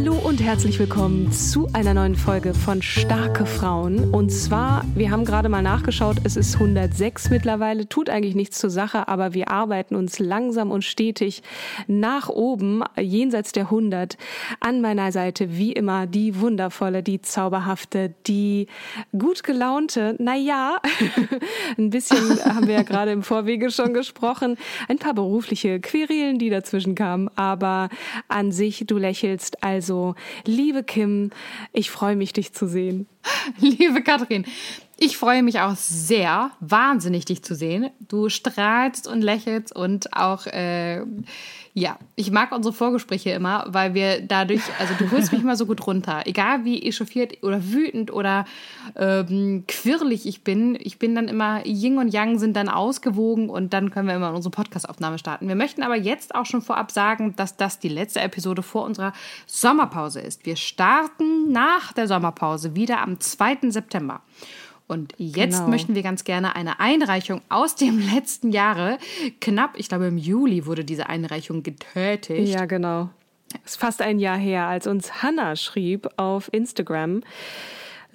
Hallo und herzlich willkommen zu einer neuen Folge von Starke Frauen. Und zwar, wir haben gerade mal nachgeschaut, es ist 106 mittlerweile, tut eigentlich nichts zur Sache, aber wir arbeiten uns langsam und stetig nach oben, jenseits der 100. An meiner Seite, wie immer, die wundervolle, die zauberhafte, die gut gelaunte, naja, ein bisschen haben wir ja gerade im Vorwege schon gesprochen, ein paar berufliche Querelen, die dazwischen kamen, aber an sich, du lächelst also, liebe Kim, ich freue mich, dich zu sehen. Liebe Katrin, ich freue mich auch sehr, wahnsinnig dich zu sehen. Du strahlst und lächelst und auch, äh, ja, ich mag unsere Vorgespräche immer, weil wir dadurch, also du holst mich immer so gut runter. Egal wie echauffiert oder wütend oder ähm, quirlig ich bin, ich bin dann immer, Yin und Yang sind dann ausgewogen und dann können wir immer unsere Podcastaufnahme starten. Wir möchten aber jetzt auch schon vorab sagen, dass das die letzte Episode vor unserer Sommerpause ist. Wir starten nach der Sommerpause wieder am 2. September. Und jetzt Genau. möchten wir ganz gerne eine Einreichung aus dem letzten Jahre. Knapp, ich glaube im Juli wurde diese Einreichung getätigt. Ja, genau. Es ist fast ein Jahr her, als uns Hannah schrieb auf Instagram.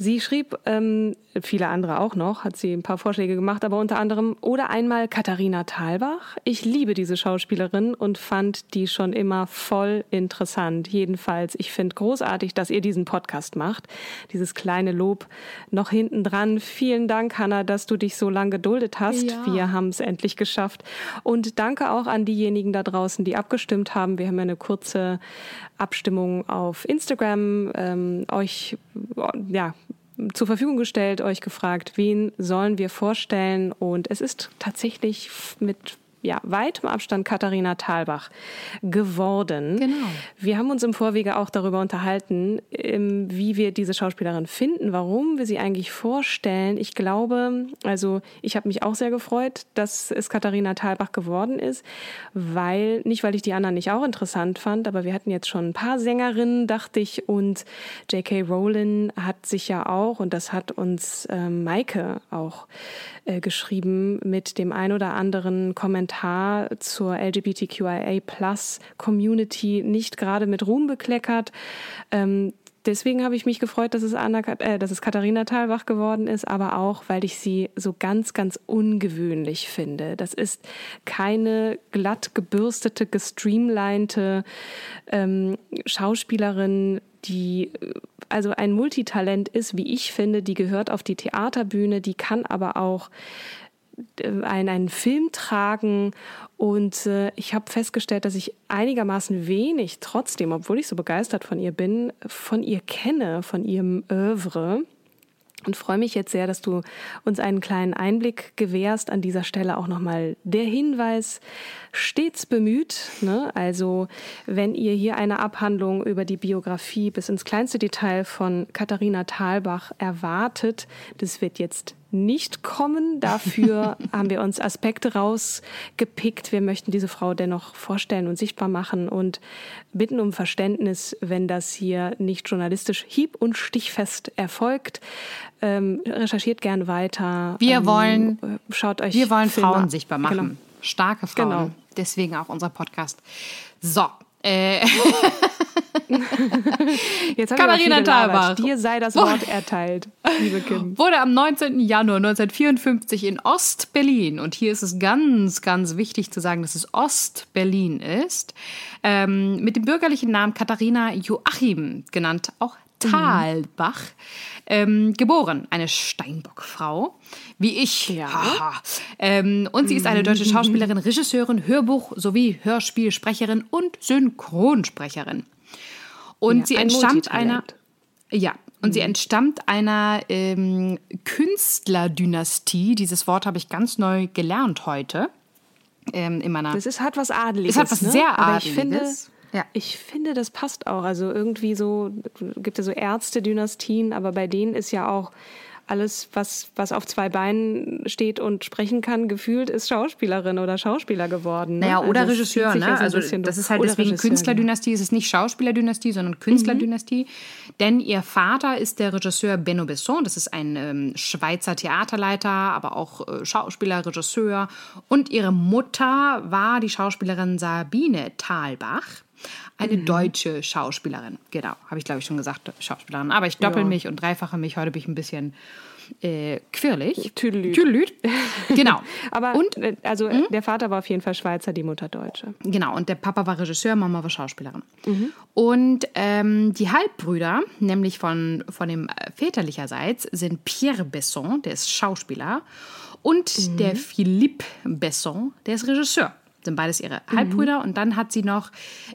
Sie schrieb, ähm, viele andere auch noch, hat sie ein paar Vorschläge gemacht, aber unter anderem oder einmal Katharina Thalbach. Ich liebe diese Schauspielerin und fand die schon immer voll interessant. Jedenfalls, ich finde großartig, dass ihr diesen Podcast macht. Dieses kleine Lob noch hinten dran. Vielen Dank, Hannah, dass du dich so lange geduldet hast. Ja. Wir haben es endlich geschafft. Und danke auch an diejenigen da draußen, die abgestimmt haben. Wir haben ja eine kurze Abstimmung auf Instagram ähm, euch ja, zur Verfügung gestellt, euch gefragt, wen sollen wir vorstellen. Und es ist tatsächlich mit ja, weitem Abstand Katharina Thalbach geworden. Genau. Wir haben uns im Vorwege auch darüber unterhalten, ähm, wie wir diese Schauspielerin finden, warum wir sie eigentlich vorstellen. Ich glaube, also ich habe mich auch sehr gefreut, dass es Katharina Thalbach geworden ist, weil, nicht weil ich die anderen nicht auch interessant fand, aber wir hatten jetzt schon ein paar Sängerinnen, dachte ich, und J.K. Rowling hat sich ja auch, und das hat uns ähm, Maike auch äh, geschrieben, mit dem ein oder anderen Kommentar zur LGBTQIA Plus Community nicht gerade mit Ruhm bekleckert. Ähm, Deswegen habe ich mich gefreut, dass es, Anna, äh, dass es Katharina Thalbach geworden ist, aber auch, weil ich sie so ganz, ganz ungewöhnlich finde. Das ist keine glatt gebürstete, gestreamlinete ähm, Schauspielerin, die also ein Multitalent ist, wie ich finde, die gehört auf die Theaterbühne, die kann aber auch einen, einen Film tragen und äh, ich habe festgestellt, dass ich einigermaßen wenig trotzdem, obwohl ich so begeistert von ihr bin, von ihr kenne, von ihrem Övre und freue mich jetzt sehr, dass du uns einen kleinen Einblick gewährst. An dieser Stelle auch nochmal der Hinweis, stets bemüht. Ne? Also wenn ihr hier eine Abhandlung über die Biografie bis ins kleinste Detail von Katharina Thalbach erwartet, das wird jetzt nicht kommen. Dafür haben wir uns Aspekte rausgepickt. Wir möchten diese Frau dennoch vorstellen und sichtbar machen und bitten um Verständnis, wenn das hier nicht journalistisch hieb- und stichfest erfolgt. Ähm, recherchiert gern weiter. Wir ähm, wollen- schaut euch Wir wollen Filme- Frauen sichtbar machen. Genau. Starke Frauen. Genau. Deswegen auch unser Podcast. So, Äh, Jetzt haben Katharina. Thalbach. Dir sei das Wort erteilt, liebe Kim. wurde am 19. Januar 1954 in Ost-Berlin, und hier ist es ganz, ganz wichtig zu sagen, dass es Ost-Berlin ist, ähm, mit dem bürgerlichen Namen Katharina Joachim, genannt auch Thalbach, ähm, geboren. Eine Steinbockfrau, wie ich. Ja. Ähm, und sie ist eine deutsche Schauspielerin, Regisseurin, Hörbuch sowie Hörspielsprecherin und Synchronsprecherin. Und Ja, sie ein entstammt einer. Ja, und sie entstammt einer ähm, Künstlerdynastie. Dieses Wort habe ich ganz neu gelernt heute. Ähm, in meiner. Das ist, hat was Adeliges. Es hat was ne? sehr Aber ich finde, Adeliges. Ja. ich finde, das passt auch. Also irgendwie so, gibt ja so Ärzte-Dynastien, aber bei denen ist ja auch alles, was, was auf zwei Beinen steht und sprechen kann, gefühlt ist Schauspielerin oder Schauspieler geworden. Ne? Naja, oder Also Regisseur, ne? ja Also bisschen das ist halt Oder deswegen Regisseur, Künstlerdynastie, es ist nicht Schauspielerdynastie, sondern Künstlerdynastie. Denn ihr Vater ist der Regisseur Benno Besson, das ist ein ähm, Schweizer Theaterleiter, aber auch äh, Schauspieler, Regisseur. Und ihre Mutter war die Schauspielerin Sabine Thalbach. Eine Mhm. deutsche Schauspielerin. Genau, habe ich glaube ich schon gesagt, Schauspielerin. Aber ich doppel Ja. mich und dreifache mich. Heute bin ich ein bisschen äh, quirlig. Tüdelüt. Tüdelüt. Genau. Aber und äh, also äh, der Vater war auf jeden Fall Schweizer, die Mutter Deutsche. Genau, und der Papa war Regisseur, Mama war Schauspielerin. Und ähm, die Halbbrüder, nämlich von, von dem äh, väterlicherseits, sind Pierre Besson, der ist Schauspieler, und der Philippe Besson, der ist Regisseur. Sind beides ihre Halbbrüder. Und dann hat sie noch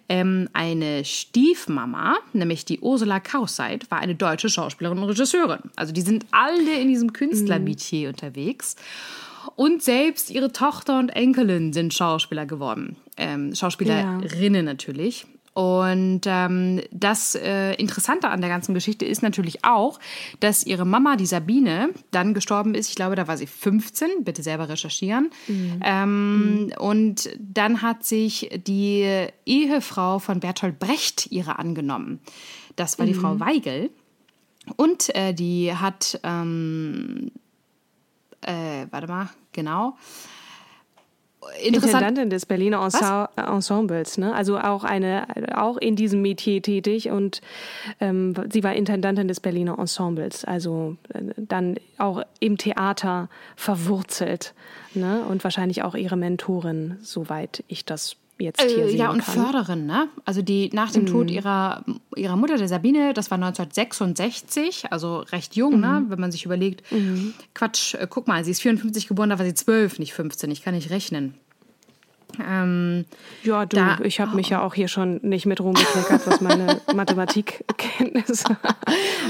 ähm, eine Stiefmama, nämlich die Ursula Kausseit, war eine deutsche Schauspielerin und Regisseurin. Also die sind alle in diesem Künstlermetier unterwegs. Und selbst ihre Tochter und Enkelin sind Schauspieler geworden. Ähm, Schauspielerinnen natürlich. Und ähm, das äh, Interessante an der ganzen Geschichte ist natürlich auch, dass ihre Mama, die Sabine, dann gestorben ist. Ich glaube, da war sie 15. Bitte selber recherchieren. Ähm, Und dann hat sich die Ehefrau von Bertolt Brecht ihre angenommen. Das war die Frau Weigel. Und äh, die hat ähm, äh, warte mal, genau. Intendantin des Berliner Ensa Ensembles, ne? Also auch eine, auch in diesem Metier tätig und ähm, sie war Intendantin des Berliner Ensembles, also äh, dann auch im Theater verwurzelt, ne? Und wahrscheinlich auch ihre Mentorin, soweit ich das jetzt hier Äh, sehen ja, und kann. Förderin, ne? Also die nach dem Mhm. Tod ihrer, ihrer Mutter, der Sabine, das war 1966, also recht jung, ne? Mhm. Wenn man sich überlegt, Quatsch, äh, guck mal, sie ist 54 geboren, da war sie 12, nicht 15, ich kann nicht rechnen. Ähm, Ja, du, Da- ich habe mich ja auch hier schon nicht mit rumgekleckert, was meine Mathematikkenntnisse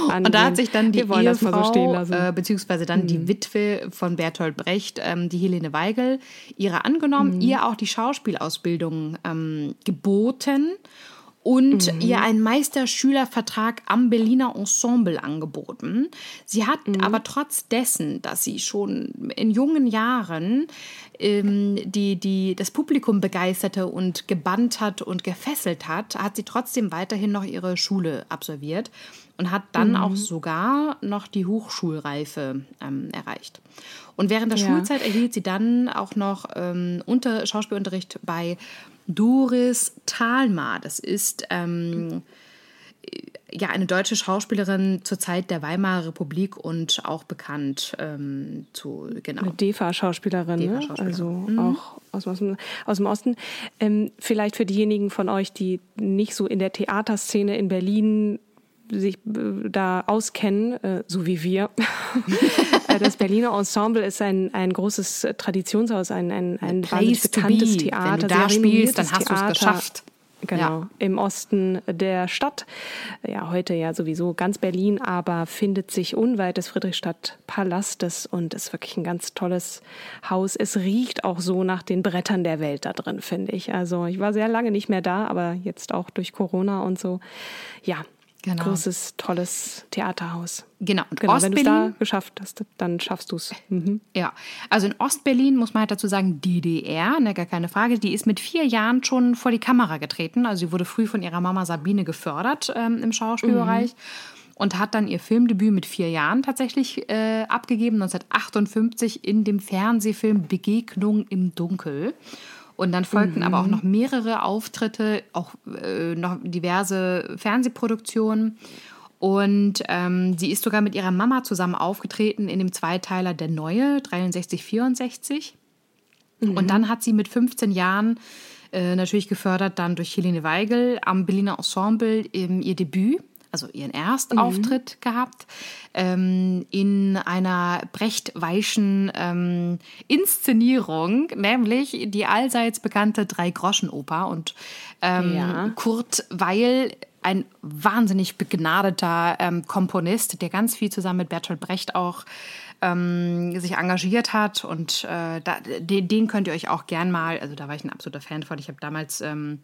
angeht. Und da hat sich dann die so Ehefrau. Mhm. äh, beziehungsweise dann die Witwe von Bertolt Brecht, ähm, die Helene Weigel, ihre angenommen, Mhm. ihr auch die Schauspielausbildung ähm, geboten und Mhm. ihr einen Meisterschülervertrag am Berliner Ensemble angeboten. Sie hat Mhm. aber trotz dessen, dass sie schon in jungen Jahren ähm, die, die das Publikum begeisterte und gebannt hat und gefesselt hat, hat sie trotzdem weiterhin noch ihre Schule absolviert und hat dann auch sogar noch die Hochschulreife ähm, erreicht. Und während der Ja. Schulzeit erhielt sie dann auch noch ähm, unter Schauspielunterricht bei Doris Thalma. Das ist ähm, ja eine deutsche Schauspielerin zur Zeit der Weimarer Republik und auch bekannt ähm, zu genau. Eine DEFA-Schauspielerin, ne? DEFA-Schauspielerin. also auch aus, aus, dem, aus dem Osten. Ähm, vielleicht für diejenigen von euch, die nicht so in der Theaterszene in Berlin sich äh, da auskennen, äh, so wie wir. Äh, das Berliner Ensemble ist ein, ein großes Traditionshaus, ein, ein, ein bekanntes be. Theater. Wenn du da spielst, dann hast du es Theater. geschafft. Genau, Ja. im Osten der Stadt. Ja, heute ja sowieso ganz Berlin, aber findet sich unweit des Friedrichstadt-Palastes und ist wirklich ein ganz tolles Haus. Es riecht auch so nach den Brettern der Welt da drin, finde ich. Also ich war sehr lange nicht mehr da, aber jetzt auch durch Corona und so. Ja, Genau. großes, tolles Theaterhaus. Genau. Und Genau, wenn du es da geschafft hast, dann schaffst du es. Mhm. Ja, also in Ostberlin muss man halt dazu sagen, DDR, ne, gar keine Frage, die ist mit vier Jahren schon vor die Kamera getreten. Also sie wurde früh von ihrer Mama Sabine gefördert ähm, im Schauspielbereich und hat dann ihr Filmdebüt mit vier Jahren tatsächlich äh, abgegeben, 1958 in dem Fernsehfilm Begegnung im Dunkel. Und dann folgten mhm. aber auch noch mehrere Auftritte, auch äh, noch diverse Fernsehproduktionen. Und ähm, sie ist sogar mit ihrer Mama zusammen aufgetreten in dem Zweiteiler Der Neue, 63, 64. Mhm. Und dann hat sie mit 15 Jahren, äh, natürlich gefördert dann durch Helene Weigel, am Berliner Ensemble ähm, ihr Debüt also ihren Erstauftritt mhm. gehabt, ähm, in einer brechtweichen ähm, Inszenierung, nämlich die allseits bekannte Drei-Groschen-Oper. Und ähm, ja. Kurt Weil, ein wahnsinnig begnadeter ähm, Komponist, der ganz viel zusammen mit Bertolt Brecht auch ähm, sich engagiert hat. Und äh, da, den, den, könnt ihr euch auch gern mal, also da war ich ein absoluter Fan von. Ich habe damals ähm,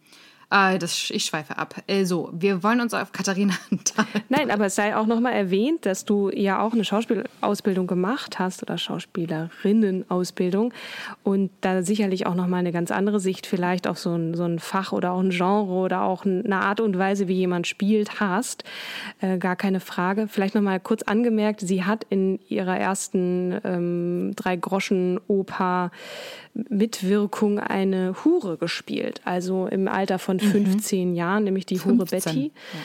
äh, das, ich schweife ab. Äh, wir wollen uns auf Katharina Nein, aber es sei auch nochmal erwähnt, dass du ja auch eine Schauspielausbildung gemacht hast oder Schauspielerinnenausbildung und da sicherlich auch nochmal eine ganz andere Sicht vielleicht auf so ein, so ein Fach oder auch ein Genre oder auch eine Art und Weise, wie jemand spielt, hast. Äh, gar keine Frage. Vielleicht nochmal kurz angemerkt, sie hat in ihrer ersten ähm, Drei-Groschen-Oper Mitwirkung eine Hure gespielt, also im Alter von 15 mhm. Jahren, nämlich die 15. Hure Betty. Ja.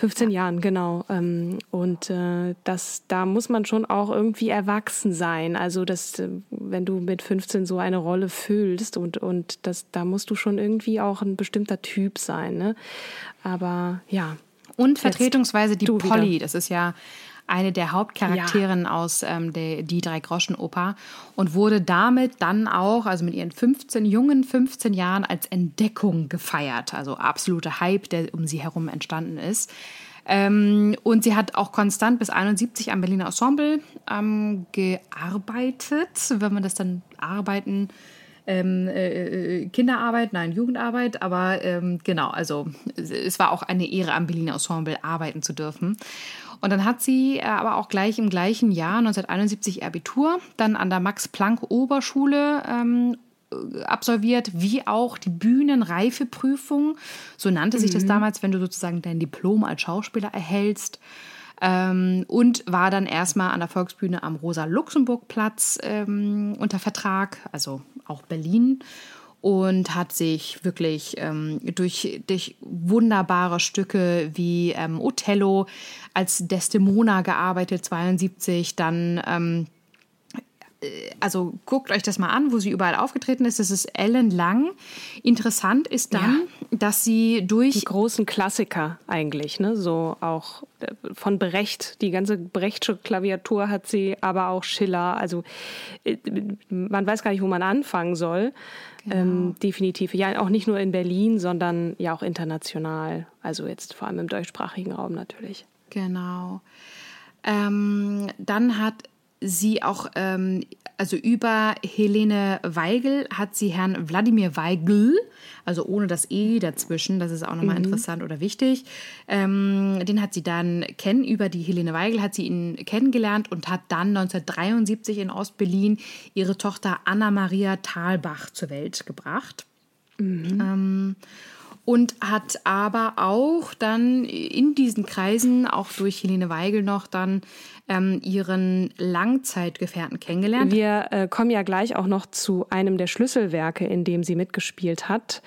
15 ja. Jahren, genau. Ähm, und äh, das, da muss man schon auch irgendwie erwachsen sein. Also, dass, äh, wenn du mit 15 so eine Rolle fühlst und, und das, da musst du schon irgendwie auch ein bestimmter Typ sein. Ne? Aber ja. Und vertretungsweise die Polly, das ist ja eine der Hauptcharakteren ja. aus ähm, der, die Drei-Groschen-Oper und wurde damit dann auch, also mit ihren 15, jungen 15 Jahren, als Entdeckung gefeiert. Also absoluter Hype, der um sie herum entstanden ist. Ähm, und sie hat auch konstant bis 71 am Berliner Ensemble ähm, gearbeitet, wenn man das dann arbeiten ähm, äh, äh, Kinderarbeit, nein, Jugendarbeit, aber ähm, genau, also es war auch eine Ehre, am Berliner Ensemble arbeiten zu dürfen. Und dann hat sie äh, aber auch gleich im gleichen Jahr, 1971, Abitur, dann an der Max-Planck-Oberschule ähm, äh, absolviert, wie auch die Bühnenreifeprüfung. So nannte sich mhm. das damals, wenn du sozusagen dein Diplom als Schauspieler erhältst. Ähm, und war dann erstmal an der Volksbühne am Rosa-Luxemburg-Platz ähm, unter Vertrag, also auch Berlin und hat sich wirklich ähm, durch, durch wunderbare Stücke wie ähm, Othello als Desdemona gearbeitet, 72, dann ähm, äh, also guckt euch das mal an, wo sie überall aufgetreten ist. Das ist Ellen Lang. Interessant ist dann, ja. dass sie durch die großen Klassiker eigentlich, ne, so auch äh, von Brecht, die ganze Brechtsche Klaviatur hat sie, aber auch Schiller. Also äh, man weiß gar nicht, wo man anfangen soll. Genau. Ähm, definitiv. Ja, auch nicht nur in Berlin, sondern ja auch international. Also jetzt vor allem im deutschsprachigen Raum natürlich. Genau. Ähm, dann hat sie auch, ähm, also über Helene Weigel hat sie Herrn Wladimir Weigel, also ohne das E dazwischen, das ist auch nochmal mhm. interessant oder wichtig, ähm, den hat sie dann kennen, über die Helene Weigel hat sie ihn kennengelernt und hat dann 1973 in Ostberlin ihre Tochter Anna-Maria Thalbach zur Welt gebracht. Mhm. Ähm, und hat aber auch dann in diesen Kreisen, auch durch Helene Weigel noch, dann ähm, ihren Langzeitgefährten kennengelernt. Wir äh, kommen ja gleich auch noch zu einem der Schlüsselwerke, in dem sie mitgespielt hat,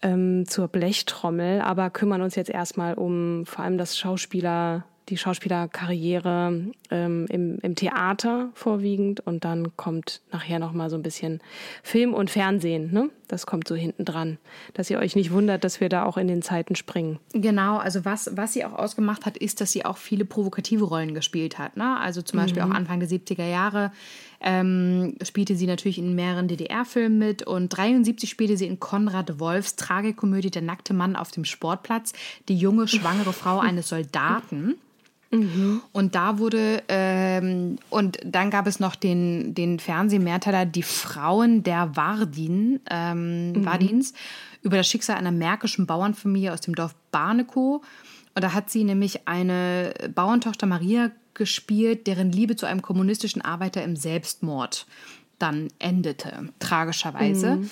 ähm, zur Blechtrommel, aber kümmern uns jetzt erstmal um vor allem das Schauspieler die Schauspielerkarriere ähm, im, im Theater vorwiegend und dann kommt nachher noch mal so ein bisschen Film und Fernsehen. Ne? Das kommt so hinten dran, dass ihr euch nicht wundert, dass wir da auch in den Zeiten springen. Genau, also was, was sie auch ausgemacht hat, ist, dass sie auch viele provokative Rollen gespielt hat. Ne? Also zum Beispiel mhm. auch Anfang der 70er Jahre ähm, spielte sie natürlich in mehreren DDR-Filmen mit und 73 spielte sie in Konrad Wolfs Tragikomödie Der nackte Mann auf dem Sportplatz, die junge, schwangere Frau eines Soldaten. Mhm. Und da wurde, ähm, und dann gab es noch den, den Fernsehmehrteiler Die Frauen der Wardin, ähm, mhm. Wardins über das Schicksal einer märkischen Bauernfamilie aus dem Dorf Barnekow. Und da hat sie nämlich eine Bauerntochter Maria gespielt, deren Liebe zu einem kommunistischen Arbeiter im Selbstmord dann endete, tragischerweise. Mhm.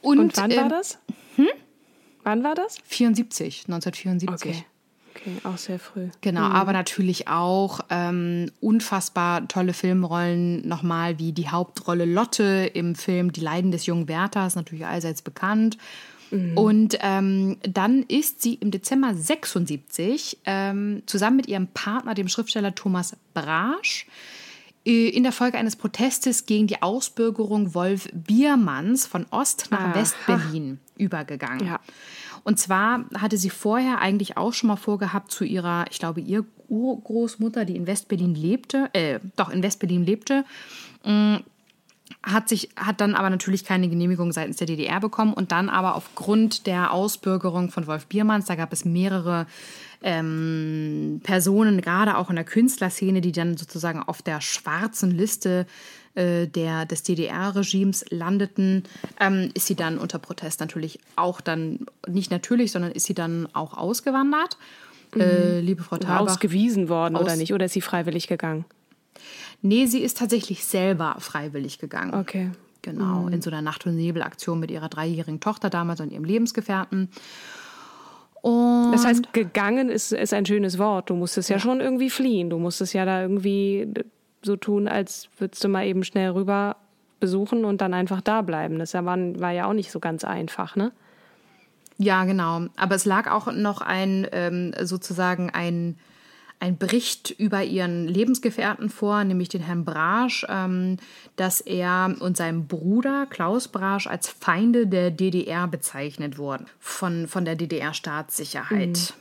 Und, Und, wann äh, war ähm, das? Hm? Wann war das? 74, 1974. Okay. Okay, auch sehr früh. Genau, mhm. aber natürlich auch ähm, unfassbar tolle Filmrollen nochmal, wie die Hauptrolle Lotte im Film Die Leiden des jungen Werthers, natürlich allseits bekannt. Mhm. Und ähm, dann ist sie im Dezember 76 ähm, zusammen mit ihrem Partner, dem Schriftsteller Thomas Brasch, äh, in der Folge eines Protestes gegen die Ausbürgerung Wolf Biermanns von Ost nach West-Berlin übergegangen. Ja. Und zwar hatte sie vorher eigentlich auch schon mal vorgehabt zu ihrer, ich glaube, ihr Urgroßmutter, die in West-Berlin lebte, äh, doch in West-Berlin lebte, mh, mm, hat sich hat dann aber natürlich keine Genehmigung seitens der DDR bekommen und dann aber aufgrund der Ausbürgerung von Wolf Biermanns, da gab es mehrere ähm, Personen, gerade auch in der Künstlerszene, die dann sozusagen auf der schwarzen Liste äh, der, des DDR-Regimes landeten, ähm, ist sie dann unter Protest natürlich auch dann, nicht natürlich, sondern ist sie dann auch ausgewandert. Mhm. Äh, liebe Frau Thalbach. Ausgewiesen worden aus oder nicht? Oder ist sie freiwillig gegangen? Nee, sie ist tatsächlich selber freiwillig gegangen. Okay. Genau, mhm. in so einer Nacht- und Nebel-Aktion mit ihrer dreijährigen Tochter damals und ihrem Lebensgefährten. Und das heißt, gegangen ist, ist ein schönes Wort. Du musstest ja. ja schon irgendwie fliehen. Du musstest ja da irgendwie so tun, als würdest du mal eben schnell rüber besuchen und dann einfach da bleiben. Das war, war ja auch nicht so ganz einfach, ne? Ja, genau. Aber es lag auch noch ein ähm, sozusagen ein ein Bericht über ihren Lebensgefährten vor, nämlich den Herrn Brasch, ähm, dass er und sein Bruder Klaus Brasch als Feinde der DDR bezeichnet wurden von, von der DDR-Staatssicherheit. Mhm.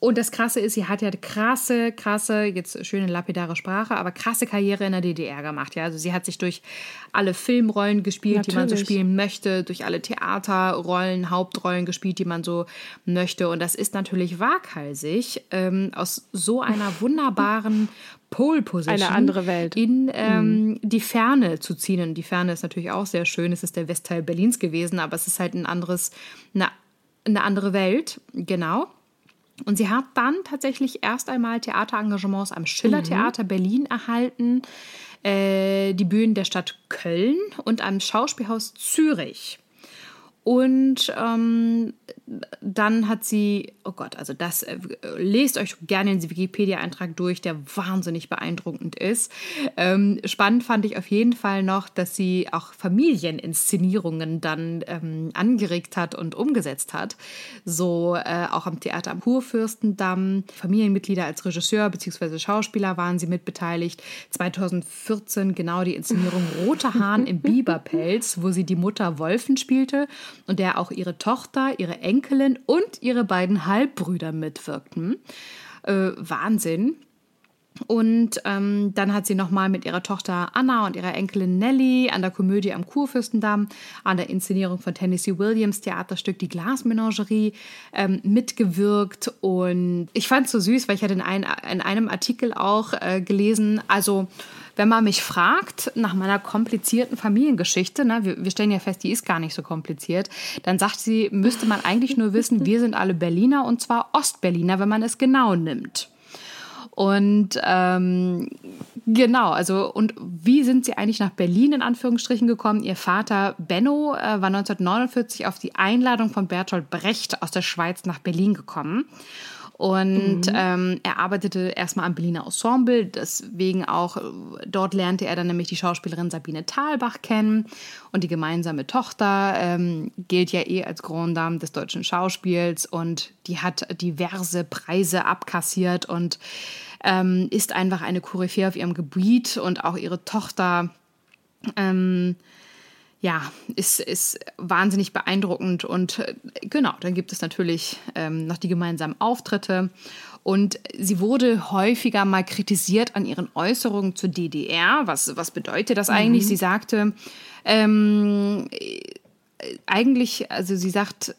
Und das Krasse ist, sie hat ja krasse, krasse, jetzt schöne lapidare Sprache, aber krasse Karriere in der DDR gemacht. Ja, also sie hat sich durch alle Filmrollen gespielt, Natürlich. die man so spielen möchte, durch alle Theaterrollen, Hauptrollen gespielt, die man so möchte. Und das ist natürlich waghalsig, ähm, aus so einer wunderbaren Pole Position eine andere Welt in ähm, mhm. die Ferne zu ziehen. Und die Ferne ist natürlich auch sehr schön. Es ist der Westteil Berlins gewesen, aber es ist halt ein anderes, eine, eine andere Welt, genau. Und sie hat dann tatsächlich erst einmal Theaterengagements am Schillertheater mhm. Berlin erhalten, äh, die Bühnen der Stadt Köln und am Schauspielhaus Zürich. Und ähm, dann hat sie, oh Gott, also das, äh, lest euch gerne den Wikipedia-Eintrag durch, der wahnsinnig beeindruckend ist. Ähm, spannend fand ich auf jeden Fall noch, dass sie auch Familieninszenierungen dann ähm, angeregt hat und umgesetzt hat. So äh, auch am Theater am Kurfürstendamm. Familienmitglieder als Regisseur bzw. Schauspieler waren sie mitbeteiligt. 2014 genau die Inszenierung Roter Hahn im Biberpelz, wo sie die Mutter Wolfen spielte und der auch ihre Tochter, ihre Enkelin und ihre beiden Halbbrüder mitwirkten. Äh, Wahnsinn. Und ähm, dann hat sie nochmal mit ihrer Tochter Anna und ihrer Enkelin Nelly an der Komödie am Kurfürstendamm, an der Inszenierung von Tennessee Williams Theaterstück Die Glasmenagerie ähm, mitgewirkt. Und ich fand es so süß, weil ich hatte in, ein, in einem Artikel auch äh, gelesen, also wenn man mich fragt nach meiner komplizierten Familiengeschichte, ne, wir, wir, stellen ja fest, die ist gar nicht so kompliziert, dann sagt sie, müsste man eigentlich nur wissen, wir sind alle Berliner und zwar Ostberliner, wenn man es genau nimmt. Und ähm, genau, also und wie sind Sie eigentlich nach Berlin in Anführungsstrichen gekommen? Ihr Vater Benno äh, war 1949 auf die Einladung von Bertolt Brecht aus der Schweiz nach Berlin gekommen. Und mhm. ähm, er arbeitete erstmal am Berliner Ensemble, deswegen auch, dort lernte er dann nämlich die Schauspielerin Sabine Thalbach kennen. Und die gemeinsame Tochter ähm, gilt ja eh als Grand Dame des deutschen Schauspiels und die hat diverse Preise abkassiert und ähm, ist einfach eine Koryphäe auf ihrem Gebiet und auch ihre Tochter. Ähm, ja, ist, ist wahnsinnig beeindruckend. Und äh, genau, dann gibt es natürlich ähm, noch die gemeinsamen Auftritte. Und sie wurde häufiger mal kritisiert an ihren Äußerungen zur DDR. Was, was bedeutet das eigentlich? Mhm. Sie sagte, ähm, äh, eigentlich, also sie sagt,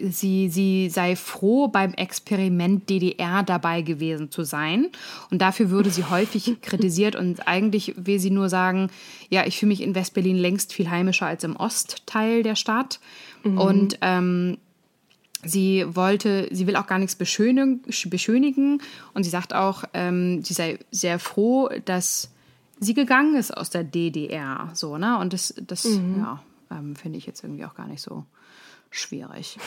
sie, sie sei froh, beim Experiment DDR dabei gewesen zu sein. Und dafür würde sie häufig kritisiert. Und eigentlich will sie nur sagen, ja, ich fühle mich in Westberlin längst viel heimischer als im Ostteil der Stadt. Mhm. Und ähm, sie wollte, sie will auch gar nichts beschönigen. beschönigen. Und sie sagt auch, ähm, sie sei sehr froh, dass sie gegangen ist aus der DDR. So, ne? Und das, das mhm. ja, ähm, finde ich jetzt irgendwie auch gar nicht so schwierig.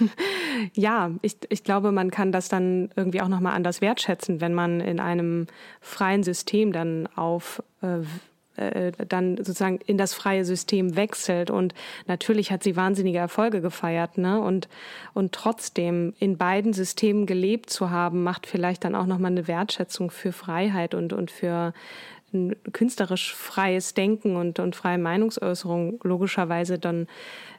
ja, ich, ich glaube, man kann das dann irgendwie auch nochmal anders wertschätzen, wenn man in einem freien System dann auf äh, äh, dann sozusagen in das freie System wechselt. Und natürlich hat sie wahnsinnige Erfolge gefeiert, ne? Und, und trotzdem in beiden Systemen gelebt zu haben, macht vielleicht dann auch nochmal eine Wertschätzung für Freiheit und, und für künstlerisch freies Denken und, und freie Meinungsäußerung logischerweise dann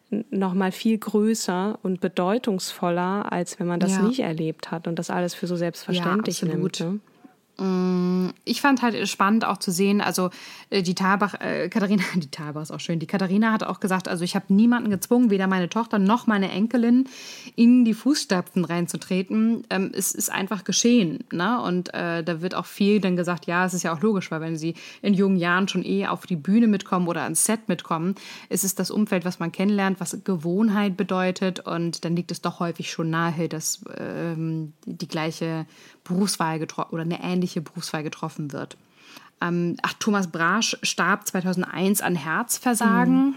nochmal viel größer und bedeutungsvoller, als wenn man das ja. nicht erlebt hat und das alles für so selbstverständlich ja, nimmt. Ne? Mm, ich fand halt spannend auch zu sehen, also äh, die Thalbach, äh, Katharina, die Thalbach ist auch schön, die Katharina hat auch gesagt, also ich habe niemanden gezwungen, weder meine Tochter noch meine Enkelin in die Fußstapfen reinzutreten. Ähm, es ist einfach geschehen. Ne? Und äh, da wird auch viel dann gesagt, ja, es ist ja auch logisch, weil wenn sie in jungen Jahren schon eh auf die Bühne mitkommen oder ans Set mitkommen, ist es das Umfeld, was man kennenlernt, was Gewohnheit bedeutet und dann liegt es doch häufig schon nahe, dass ähm, die gleiche Berufswahl getroffen oder eine ähnliche Berufswahl getroffen wird. Ähm, ach, Thomas Brasch starb 2001 an Herzversagen. Mhm.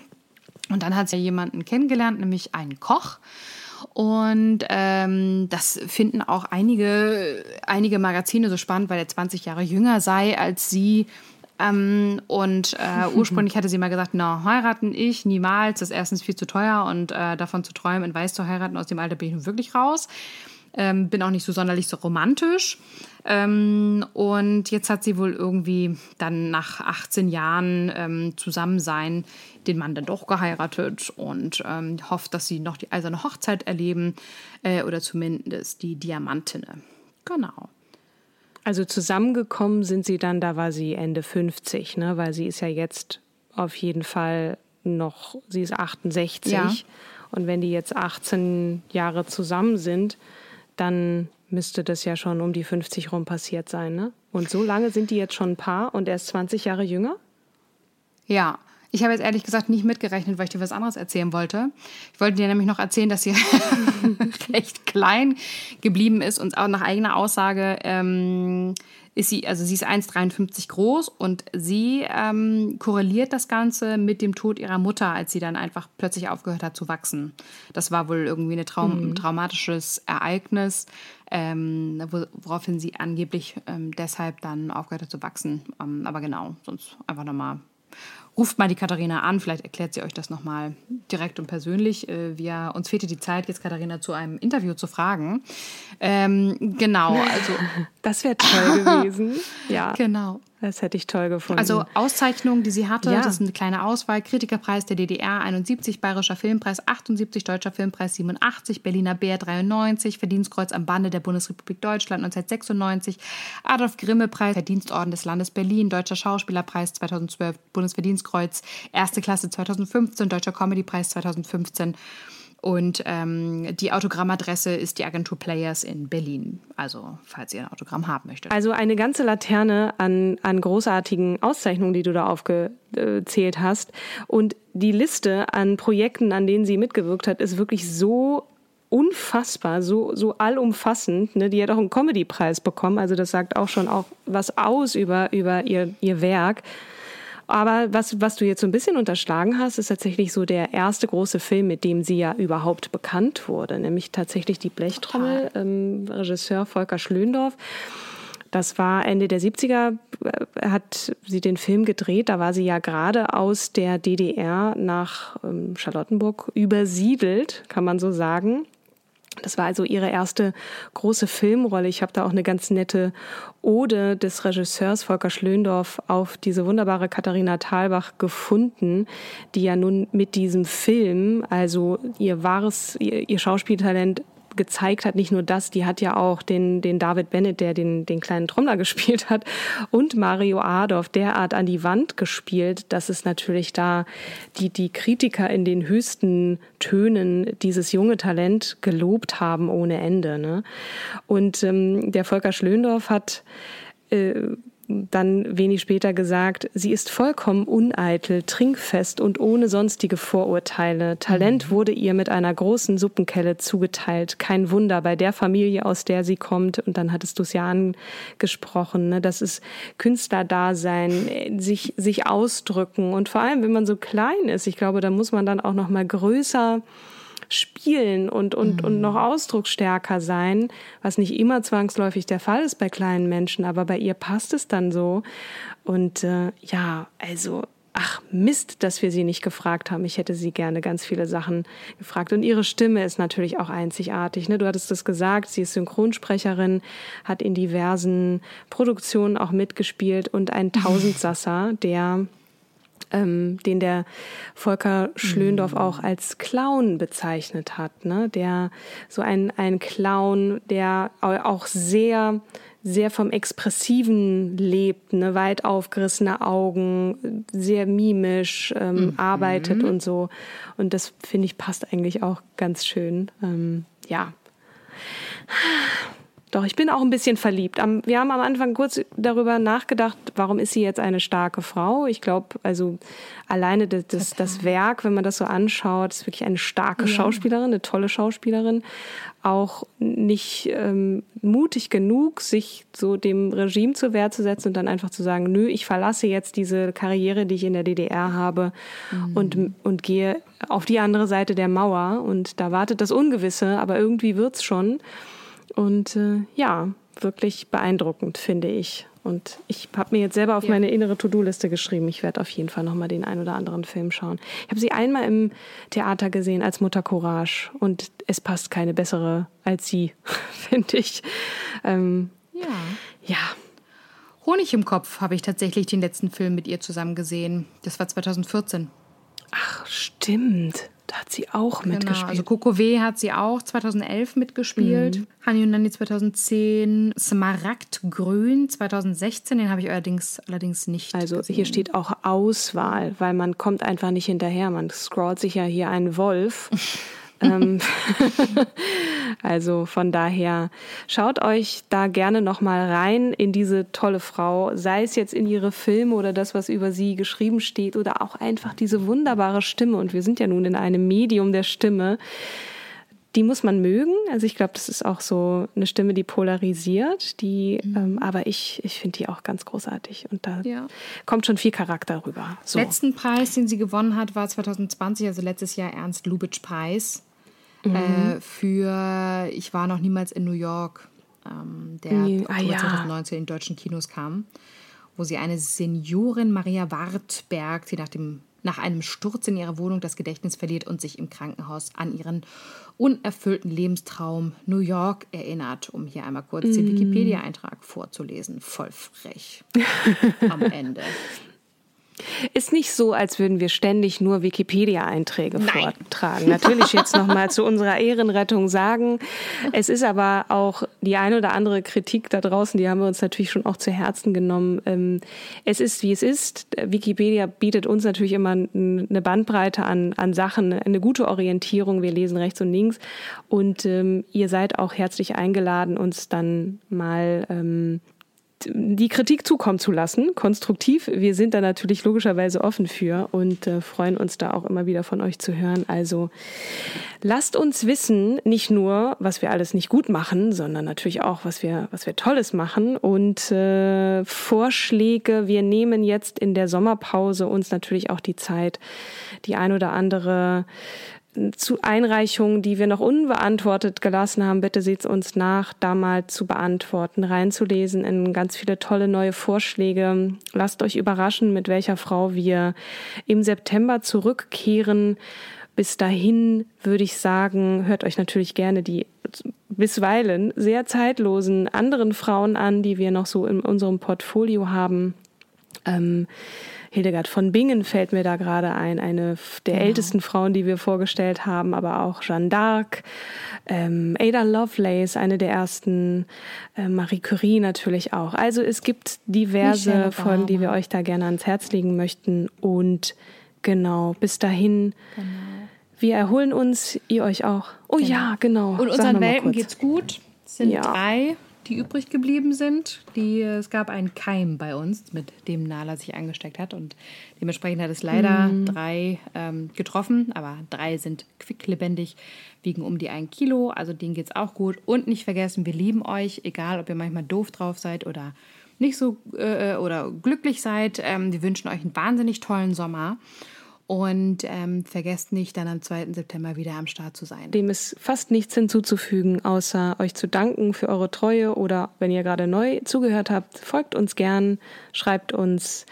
Und dann hat sie jemanden kennengelernt, nämlich einen Koch. Und ähm, das finden auch einige, einige Magazine so spannend, weil er 20 Jahre jünger sei als sie. Ähm, und äh, ursprünglich hatte sie mal gesagt, na, heiraten ich niemals, das ist erstens viel zu teuer und äh, davon zu träumen, in Weiß zu heiraten, aus dem Alter bin ich nun wirklich raus. Ähm, bin auch nicht so sonderlich so romantisch. Ähm, und jetzt hat sie wohl irgendwie dann nach 18 Jahren ähm, Zusammensein den Mann dann doch geheiratet und ähm, hofft, dass sie noch die eiserne Hochzeit erleben äh, oder zumindest die Diamantine. Genau. Also zusammengekommen sind sie dann, da war sie Ende 50, ne? weil sie ist ja jetzt auf jeden Fall noch, sie ist 68. Ja. Und wenn die jetzt 18 Jahre zusammen sind, dann müsste das ja schon um die 50 rum passiert sein, ne? Und so lange sind die jetzt schon ein Paar und er ist 20 Jahre jünger? Ja. Ich habe jetzt ehrlich gesagt nicht mitgerechnet, weil ich dir was anderes erzählen wollte. Ich wollte dir nämlich noch erzählen, dass sie recht klein geblieben ist und auch nach eigener Aussage ähm, ist sie, also sie ist 1,53 groß und sie ähm, korreliert das Ganze mit dem Tod ihrer Mutter, als sie dann einfach plötzlich aufgehört hat zu wachsen. Das war wohl irgendwie ein Traum, mhm. traumatisches Ereignis, ähm, woraufhin sie angeblich ähm, deshalb dann aufgehört hat zu wachsen. Ähm, aber genau, sonst einfach nochmal ruft mal die Katharina an, vielleicht erklärt sie euch das nochmal direkt und persönlich. Äh, wir, uns fehlte die Zeit, jetzt Katharina zu einem Interview zu fragen. Ähm, genau, also. Das wäre toll gewesen. ja. Genau. Das hätte ich toll gefunden. Also Auszeichnungen, die sie hatte, ja. das ist eine kleine Auswahl. Kritikerpreis der DDR 71, Bayerischer Filmpreis 78, Deutscher Filmpreis 87, Berliner Bär 93, Verdienstkreuz am Bande der Bundesrepublik Deutschland 1996, Adolf Grimme Preis, Verdienstorden des Landes Berlin, Deutscher Schauspielerpreis 2012, Bundesverdienstkreuz, Erste Klasse 2015, Deutscher Comedypreis 2015 und ähm, die Autogrammadresse ist die Agentur Players in Berlin. Also, falls ihr ein Autogramm haben möchtet. Also eine ganze Laterne an, an großartigen Auszeichnungen, die du da aufgezählt hast. Und die Liste an Projekten, an denen sie mitgewirkt hat, ist wirklich so unfassbar, so, so allumfassend. Ne? Die hat auch einen Comedy-Preis bekommen. Also das sagt auch schon auch was aus über, über ihr, ihr Werk. Aber was, was du jetzt so ein bisschen unterschlagen hast, ist tatsächlich so der erste große Film, mit dem sie ja überhaupt bekannt wurde, nämlich tatsächlich die Blechtrommel, ähm, Regisseur Volker Schlöndorff. Das war Ende der 70er, äh, hat sie den Film gedreht. Da war sie ja gerade aus der DDR nach ähm, Charlottenburg übersiedelt, kann man so sagen. Das war also ihre erste große Filmrolle. Ich habe da auch eine ganz nette Ode des Regisseurs Volker Schlöndorff auf diese wunderbare Katharina Thalbach gefunden, die ja nun mit diesem Film, also ihr wahres, ihr, ihr Schauspieltalent gezeigt hat, nicht nur das, die hat ja auch den, den David Bennett, der den, den kleinen Trommler gespielt hat, und Mario Adorf derart an die Wand gespielt, dass es natürlich da die, die Kritiker in den höchsten Tönen dieses junge Talent gelobt haben ohne Ende. Ne? Und ähm, der Volker Schlöndorff hat äh, dann wenig später gesagt, sie ist vollkommen uneitel, trinkfest und ohne sonstige Vorurteile. Talent mhm. wurde ihr mit einer großen Suppenkelle zugeteilt. Kein Wunder bei der Familie, aus der sie kommt. Und dann hattest du es ja angesprochen, ne? das ist Künstlerdasein, sich, sich ausdrücken. Und vor allem, wenn man so klein ist, ich glaube, da muss man dann auch noch mal größer spielen und, und, mhm. und noch ausdrucksstärker sein, was nicht immer zwangsläufig der Fall ist bei kleinen Menschen, aber bei ihr passt es dann so. Und äh, ja, also ach Mist, dass wir sie nicht gefragt haben. Ich hätte sie gerne ganz viele Sachen gefragt. Und ihre Stimme ist natürlich auch einzigartig. Ne? Du hattest das gesagt, sie ist Synchronsprecherin, hat in diversen Produktionen auch mitgespielt und ein Tausendsasser, der ähm, den der Volker Schlöndorff auch als Clown bezeichnet hat, ne? Der so ein ein Clown, der auch sehr sehr vom Expressiven lebt, ne, weit aufgerissene Augen, sehr mimisch ähm, mhm. arbeitet und so. Und das finde ich passt eigentlich auch ganz schön. Ähm, ja. Doch, ich bin auch ein bisschen verliebt. Wir haben am Anfang kurz darüber nachgedacht, warum ist sie jetzt eine starke Frau? Ich glaube, also alleine das, das, das, Werk, wenn man das so anschaut, ist wirklich eine starke ja. Schauspielerin, eine tolle Schauspielerin. Auch nicht ähm, mutig genug, sich so dem Regime zur Wehr zu setzen und dann einfach zu sagen, nö, ich verlasse jetzt diese Karriere, die ich in der DDR habe mhm. und, und gehe auf die andere Seite der Mauer. Und da wartet das Ungewisse, aber irgendwie wird's schon. Und äh, ja, wirklich beeindruckend, finde ich. Und ich habe mir jetzt selber auf ja. meine innere To-Do-Liste geschrieben. Ich werde auf jeden Fall nochmal den einen oder anderen Film schauen. Ich habe sie einmal im Theater gesehen als Mutter Courage und es passt keine bessere als sie, finde ich. Ähm, ja. Ja. Honig im Kopf habe ich tatsächlich den letzten Film mit ihr zusammen gesehen. Das war 2014. Ach, stimmt. Da hat sie auch genau, mitgespielt. Also Coco W. hat sie auch 2011 mitgespielt. Mhm. Hani und Nani 2010. Smaragdgrün 2016. Den habe ich allerdings, allerdings nicht Also gesehen. hier steht auch Auswahl, weil man kommt einfach nicht hinterher. Man scrollt sich ja hier einen Wolf. Ähm, also von daher schaut euch da gerne noch mal rein in diese tolle Frau, sei es jetzt in ihre Filme oder das, was über sie geschrieben steht oder auch einfach diese wunderbare Stimme. Und wir sind ja nun in einem Medium der Stimme. Die muss man mögen. Also ich glaube, das ist auch so eine Stimme, die polarisiert. Die, mhm. ähm, aber ich, ich finde die auch ganz großartig. Und da ja. kommt schon viel Charakter rüber. So. Letzten Preis, den sie gewonnen hat, war 2020, also letztes Jahr Ernst Lubitsch Preis mhm. äh, für Ich war noch niemals in New York, ähm, der nee. ah, ja. 2019 in deutschen Kinos kam, wo sie eine Seniorin Maria Wartberg, die nach, dem, nach einem Sturz in ihrer Wohnung das Gedächtnis verliert und sich im Krankenhaus an ihren unerfüllten Lebenstraum New York erinnert, um hier einmal kurz mm. den mhm. Wikipedia-Eintrag vorzulesen. Voll frech am Ende. Ist nicht so, als würden wir ständig nur Wikipedia-Einträge vortragen. Natürlich jetzt nochmal zu unserer Ehrenrettung sagen. Es ist aber auch die eine oder andere Kritik da draußen, die haben wir uns natürlich schon auch zu Herzen genommen. Ähm, es ist, wie es ist. Wikipedia bietet uns natürlich immer eine Bandbreite an, an Sachen, eine gute Orientierung. Wir lesen rechts und links. Und ähm, ihr seid auch herzlich eingeladen, uns dann mal ähm, die Kritik zukommen zu lassen, konstruktiv. Wir sind da natürlich logischerweise offen für und äh, freuen uns da auch immer wieder von euch zu hören. Also lasst uns wissen, nicht nur, was wir alles nicht gut machen, sondern natürlich auch, was wir, was wir Tolles machen und äh, Vorschläge. Wir nehmen jetzt in der Sommerpause uns natürlich auch die Zeit, die ein oder andere zu Einreichungen, die wir noch unbeantwortet gelassen haben, bitte seht uns nach, da mal zu beantworten, reinzulesen in ganz viele tolle neue Vorschläge. Lasst euch überraschen, mit welcher Frau wir im September zurückkehren. Bis dahin würde ich sagen, hört euch natürlich gerne die bisweilen sehr zeitlosen anderen Frauen an, die wir noch so in unserem Portfolio haben. Ähm, Hildegard von Bingen fällt mir da gerade ein, eine der genau. ältesten Frauen, die wir vorgestellt haben, aber auch Jeanne d'Arc, ähm, Ada Lovelace, eine der ersten, äh, Marie Curie natürlich auch. Also es gibt diverse Folgen, die wir euch da gerne ans Herz legen möchten. Und genau, bis dahin. Genau. Wir erholen uns, ihr euch auch. Oh genau. ja, genau. Und unseren Welten geht's gut. Es sind ja. drei die übrig geblieben sind. Die, es gab einen Keim bei uns, mit dem Nala sich angesteckt hat. Und dementsprechend hat es leider mhm. drei ähm, getroffen. Aber drei sind quicklebendig, wiegen um die ein Kilo. Also denen geht es auch gut. Und nicht vergessen, wir lieben euch, egal ob ihr manchmal doof drauf seid oder nicht so äh, oder glücklich seid. Ähm, wir wünschen euch einen wahnsinnig tollen Sommer. Und ähm, vergesst nicht, dann am 2. September wieder am Start zu sein. Dem ist fast nichts hinzuzufügen, außer euch zu danken für eure Treue oder wenn ihr gerade neu zugehört habt, folgt uns gern, schreibt uns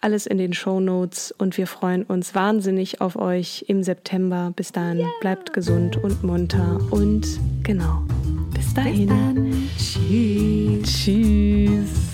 alles in den Show Notes und wir freuen uns wahnsinnig auf euch im September. Bis dahin, yeah. bleibt gesund und munter und genau. Bis dahin. Bis. Tschüss. Tschüss.